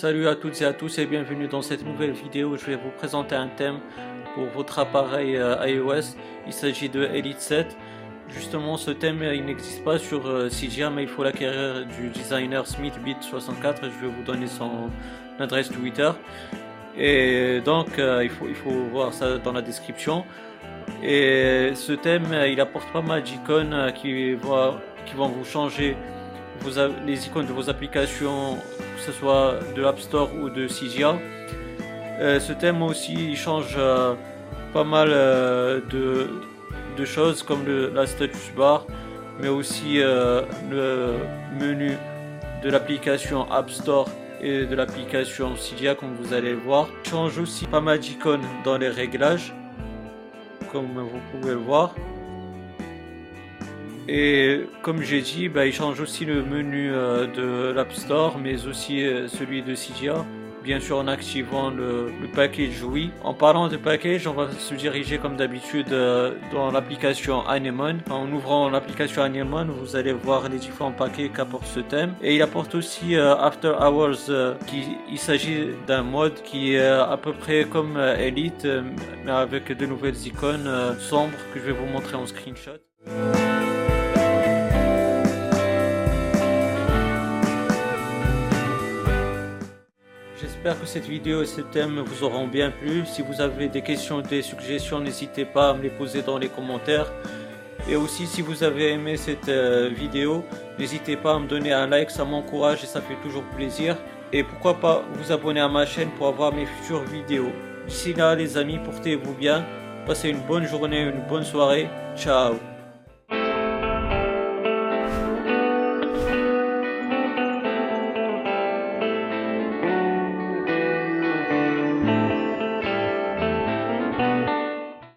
Salut à toutes et à tous et bienvenue dans cette nouvelle vidéo. Je vais vous présenter un thème pour votre appareil euh, iOS. Il s'agit de Elite 7. Justement, ce thème il n'existe pas sur euh, CGA, mais il faut l'acquérir du designer SmithBit64. Je vais vous donner son adresse Twitter. Et donc, euh, il, faut, voir ça dans la description. Et ce thème, il apporte pas mal d'icônes qui, qui vont vous changer les icônes de vos applications, que ce soit de l'App Store ou de CGA. Euh, ce thème aussi change euh, pas mal euh, de, de, choses comme la status bar, mais aussi le menu de l'application App Store et de l'application Cydia comme vous allez le voir. Il change aussi pas mal d'icônes dans les réglages comme vous pouvez le voir. Et comme j'ai dit, bah, il change aussi le menu euh, de l'App Store, mais aussi euh, celui de Cydia. Bien sûr en activant le, package oui. En parlant de package, on va se diriger comme d'habitude euh, dans l'application Anemone. En ouvrant l'application Anemone, vous allez voir les différents paquets qu'apporte ce thème. Et il apporte aussi After Hours, qui, il s'agit d'un mode qui est à peu près comme Elite, mais avec de nouvelles icônes sombres que je vais vous montrer en screenshot. J'espère que cette vidéo et ce thème vous auront bien plu. Si vous avez des questions, des suggestions, n'hésitez pas à me les poser dans les commentaires. Et aussi, si vous avez aimé cette euh, vidéo, n'hésitez pas à me donner un like, ça m'encourage et ça fait toujours plaisir. Et pourquoi pas vous abonner à ma chaîne pour avoir mes futures vidéos. D'ici là, les amis, portez-vous bien. Passez une bonne journée, une bonne soirée. Ciao